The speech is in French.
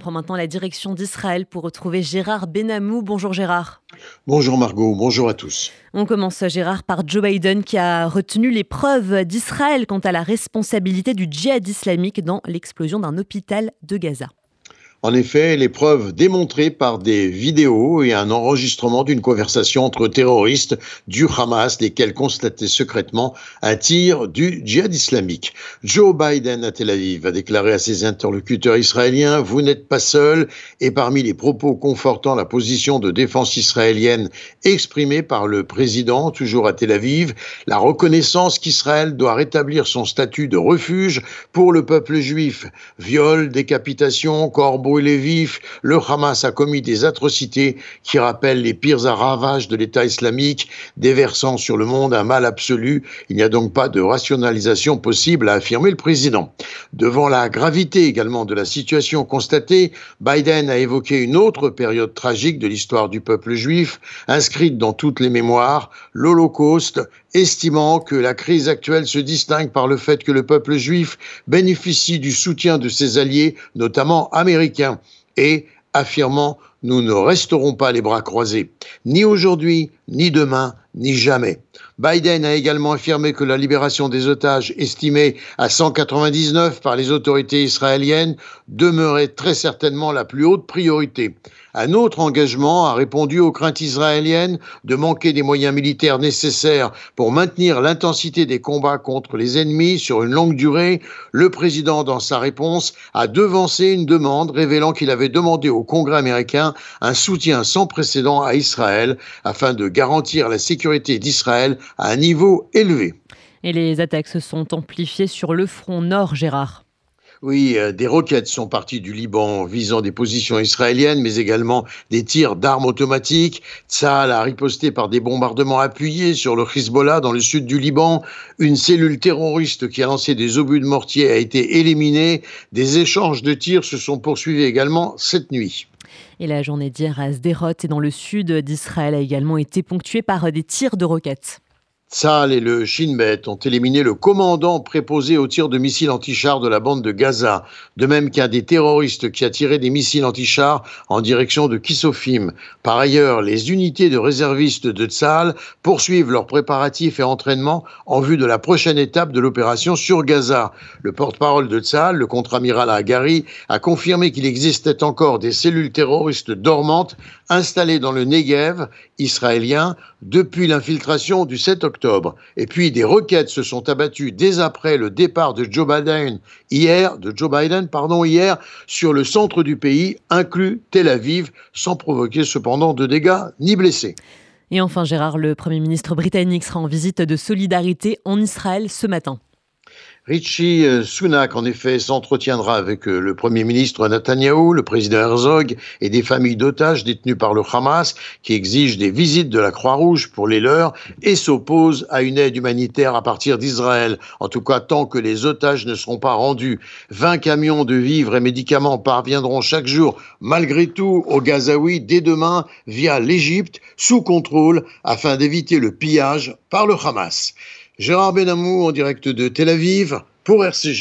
prend maintenant la direction d'Israël pour retrouver Gérard Benamou. Bonjour Gérard. Bonjour Margot, bonjour à tous. On commence Gérard par Joe Biden qui a retenu les preuves d'Israël quant à la responsabilité du djihad islamique dans l'explosion d'un hôpital de Gaza. En effet, les preuves démontrées par des vidéos et un enregistrement d'une conversation entre terroristes du Hamas, lesquels constataient secrètement un tir du djihad islamique. Joe Biden à Tel Aviv a déclaré à ses interlocuteurs israéliens Vous n'êtes pas seul et parmi les propos confortant la position de défense israélienne exprimée par le président, toujours à Tel Aviv, la reconnaissance qu'Israël doit rétablir son statut de refuge pour le peuple juif. Viol, décapitation, corbeau brûlé vif, le Hamas a commis des atrocités qui rappellent les pires ravages de l'État islamique, déversant sur le monde un mal absolu. Il n'y a donc pas de rationalisation possible, a affirmé le président. Devant la gravité également de la situation constatée, Biden a évoqué une autre période tragique de l'histoire du peuple juif, inscrite dans toutes les mémoires, l'Holocauste, estimant que la crise actuelle se distingue par le fait que le peuple juif bénéficie du soutien de ses alliés, notamment américains et affirmant nous ne resterons pas les bras croisés, ni aujourd'hui, ni demain, ni jamais. Biden a également affirmé que la libération des otages, estimée à 199 par les autorités israéliennes, demeurait très certainement la plus haute priorité. Un autre engagement a répondu aux craintes israéliennes de manquer des moyens militaires nécessaires pour maintenir l'intensité des combats contre les ennemis sur une longue durée. Le président, dans sa réponse, a devancé une demande révélant qu'il avait demandé au Congrès américain un soutien sans précédent à Israël afin de garantir la sécurité d'Israël à un niveau élevé. Et les attaques se sont amplifiées sur le front nord, Gérard. Oui, euh, des roquettes sont parties du Liban visant des positions israéliennes, mais également des tirs d'armes automatiques. Tsahal a riposté par des bombardements appuyés sur le Hezbollah dans le sud du Liban. Une cellule terroriste qui a lancé des obus de mortier a été éliminée. Des échanges de tirs se sont poursuivis également cette nuit. Et la journée d'hier à Sderot et dans le sud d'Israël a également été ponctuée par des tirs de roquettes. Tzal et le Shin Bet ont éliminé le commandant préposé au tir de missiles anti-chars de la bande de Gaza, de même qu'un des terroristes qui a tiré des missiles anti-chars en direction de Kisofim. Par ailleurs, les unités de réservistes de Tzal poursuivent leurs préparatifs et entraînements en vue de la prochaine étape de l'opération sur Gaza. Le porte-parole de Tzal, le contre-amiral Agari, a confirmé qu'il existait encore des cellules terroristes dormantes installées dans le Negev israélien depuis l'infiltration du 7 octobre. Et puis des requêtes se sont abattues dès après le départ de Joe Biden hier, de Joe Biden, pardon, hier, sur le centre du pays, inclus Tel Aviv, sans provoquer cependant de dégâts ni blessés. Et enfin, Gérard, le Premier ministre britannique sera en visite de solidarité en Israël ce matin. Richie euh, Sunak, en effet, s'entretiendra avec euh, le Premier ministre Netanyahou, le président Herzog et des familles d'otages détenues par le Hamas qui exigent des visites de la Croix-Rouge pour les leurs et s'opposent à une aide humanitaire à partir d'Israël. En tout cas, tant que les otages ne seront pas rendus. 20 camions de vivres et médicaments parviendront chaque jour, malgré tout, au Gazaoui dès demain via l'Égypte sous contrôle afin d'éviter le pillage par le Hamas. Gérard Benamou en direct de Tel Aviv pour RCJ.